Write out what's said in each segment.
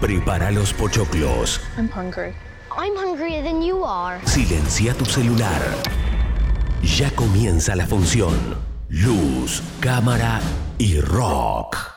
Prepara los pochoclos. I'm hungry. I'm hungrier than you are. Silencia tu celular. Ya comienza la función. Luz, cámara y rock.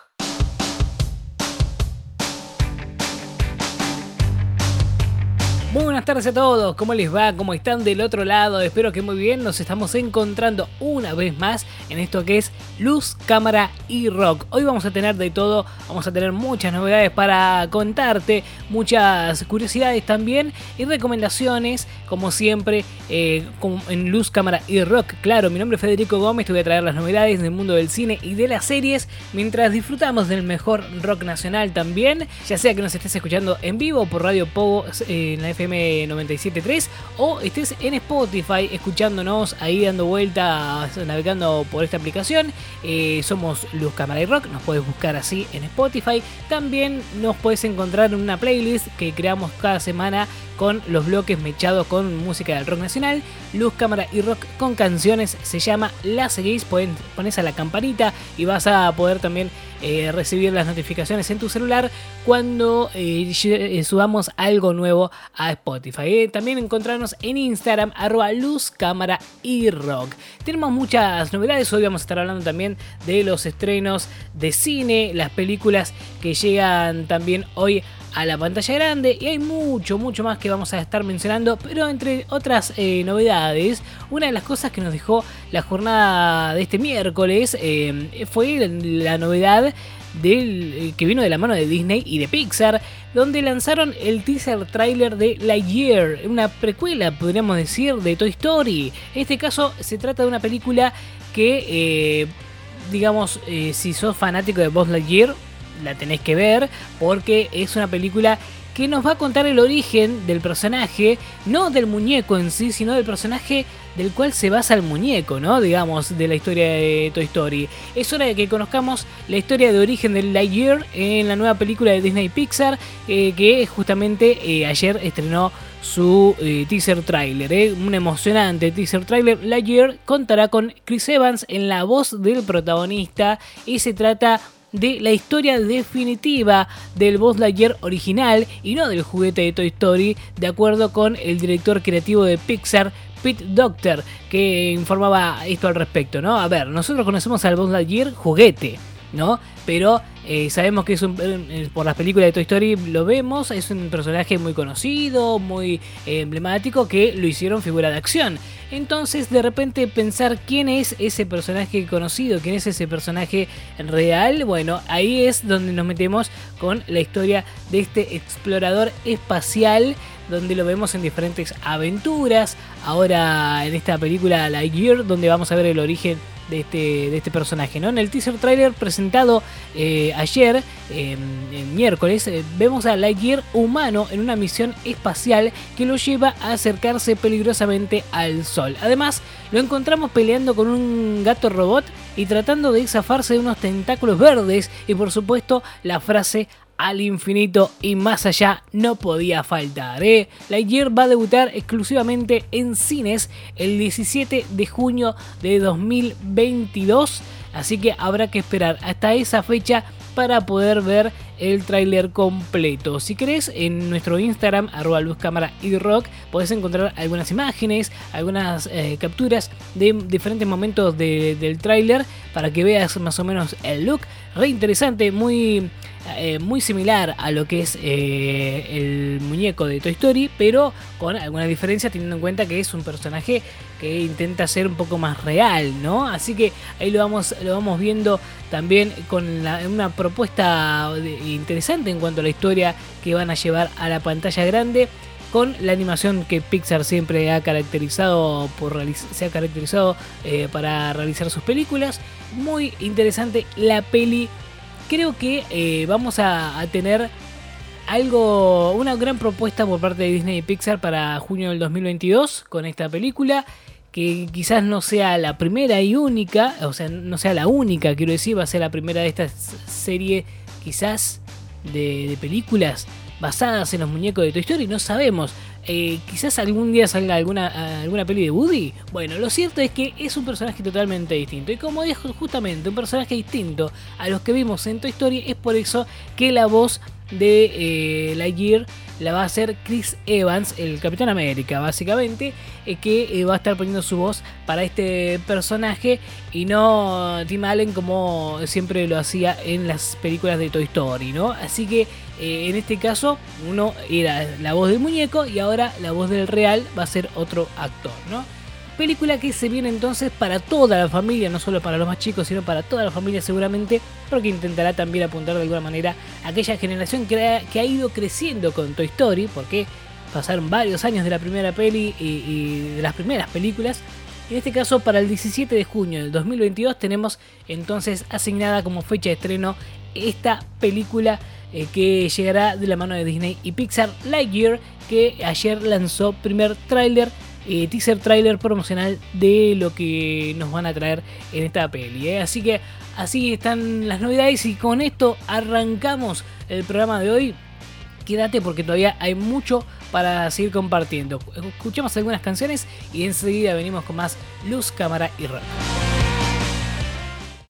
Muy buenas tardes a todos, ¿cómo les va? ¿Cómo están del otro lado? Espero que muy bien, nos estamos encontrando una vez más en esto que es Luz, Cámara y Rock. Hoy vamos a tener de todo, vamos a tener muchas novedades para contarte, muchas curiosidades también y recomendaciones, como siempre, eh, en Luz, Cámara y Rock. Claro, mi nombre es Federico Gómez, te voy a traer las novedades del mundo del cine y de las series, mientras disfrutamos del mejor rock nacional también, ya sea que nos estés escuchando en vivo por Radio Pogo eh, en la FM 973 o estés en Spotify escuchándonos ahí dando vueltas, navegando por esta aplicación. Eh, somos Luz Cámara y Rock, nos puedes buscar así en Spotify. También nos puedes encontrar en una playlist que creamos cada semana con los bloques mechados con música del rock nacional. Luz, cámara y rock con canciones se llama La Seguís. Pones a la campanita y vas a poder también eh, recibir las notificaciones en tu celular cuando eh, eh, subamos algo nuevo a Spotify. también encontrarnos en Instagram, arroba luz, y rock. Tenemos muchas novedades. Hoy vamos a estar hablando también de los estrenos de cine, las películas que llegan también hoy a la pantalla grande y hay mucho, mucho más que vamos a estar mencionando, pero entre otras eh, novedades, una de las cosas que nos dejó la jornada de este miércoles eh, fue la novedad del, eh, que vino de la mano de Disney y de Pixar, donde lanzaron el teaser trailer de Lightyear, una precuela, podríamos decir, de Toy Story. En este caso se trata de una película que, digamos, si sos fanático de Buzz Lightyear, la tenés que ver porque es una película que nos va a contar el origen del personaje, no del muñeco en sí, sino del personaje del cual se basa el muñeco, ¿no? Digamos, de la historia de Toy Story. Es hora de que conozcamos la historia de origen del Lightyear en la nueva película de Disney Pixar, eh, que justamente eh, ayer estrenó su eh, teaser trailer, un emocionante teaser trailer. Lightyear contará con Chris Evans en la voz del protagonista y se trata de la historia definitiva del Buzz Lightyear original y no del juguete de Toy Story, de acuerdo con el director creativo de Pixar, Pete Doctor, que informaba esto al respecto, ¿no? A ver, nosotros conocemos al Buzz Lightyear juguete, Pero eh, sabemos que es un, eh, por las películas de Toy Story lo vemos, es un personaje muy conocido, muy eh, emblemático que lo hicieron figura de acción. Entonces de repente pensar quién es ese personaje conocido, quién es ese personaje real, bueno, ahí es donde nos metemos con la historia de este explorador espacial donde lo vemos en diferentes aventuras. Ahora en esta película Lightyear, donde vamos a ver el origen de este, de este personaje. ¿no? En el teaser trailer presentado eh, ayer, miércoles, eh, vemos a Lightyear humano en una misión espacial que lo lleva a acercarse peligrosamente al Sol. Además, lo encontramos peleando con un gato robot y tratando de zafarse de unos tentáculos verdes y por supuesto la frase al infinito y más allá no podía faltar. ¿eh? Lightyear va a debutar exclusivamente en cines el 17 de junio de 2022, así que habrá que esperar hasta esa fecha para poder ver el tráiler completo. Si querés, en nuestro Instagram, arroba luz y rock, podés encontrar algunas imágenes, algunas eh, capturas de diferentes momentos del tráiler para que veas más o menos el look. Re interesante, muy eh, muy similar a lo que es eh, el muñeco de Toy Story, pero con alguna diferencia teniendo en cuenta que es un personaje que intenta ser un poco más real, ¿no? Así que ahí lo vamos, lo vamos viendo también con una propuesta interesante en cuanto a la historia que van a llevar a la pantalla grande con la animación que Pixar siempre ha caracterizado por se ha caracterizado eh, para realizar sus películas. Muy interesante la peli creo que eh, vamos a, tener algo, una gran propuesta por parte de Disney y Pixar para junio del 2022 con esta película. Que quizás no sea la primera y única, o sea, no sea la única, quiero decir, va a ser la primera de esta serie, quizás, de películas basadas en los muñecos de Toy Story, no sabemos. Eh, quizás algún día salga alguna, alguna peli de Woody. Bueno, lo cierto es que es un personaje totalmente distinto. Y como dijo justamente un personaje distinto a los que vimos en Toy Story, es por eso que la voz de eh, Lightyear la va a hacer Chris Evans, el Capitán América, básicamente, eh, que eh, va a estar poniendo su voz para este personaje y no Tim Allen como siempre lo hacía en las películas de Toy Story, ¿no? Así que eh, en este caso uno era la voz del muñeco y ahora la voz del real va a ser otro actor, ¿no? Película que se viene entonces para toda la familia, no solo para los más chicos, sino para toda la familia seguramente, porque intentará también apuntar de alguna manera a aquella generación que ha, ido creciendo con Toy Story, porque pasaron varios años de la primera peli y, y de las primeras películas. En este caso, para el 17 de junio del 2022 tenemos entonces asignada como fecha de estreno esta película eh, que llegará de la mano de Disney y Pixar Lightyear, que ayer lanzó primer tráiler eh, teaser trailer promocional de lo que nos van a traer en esta peli. ¿eh? Así que así están las novedades y con esto arrancamos el programa de hoy. Quédate porque todavía hay mucho para seguir compartiendo. Escuchamos algunas canciones y enseguida venimos con más luz, cámara y rock.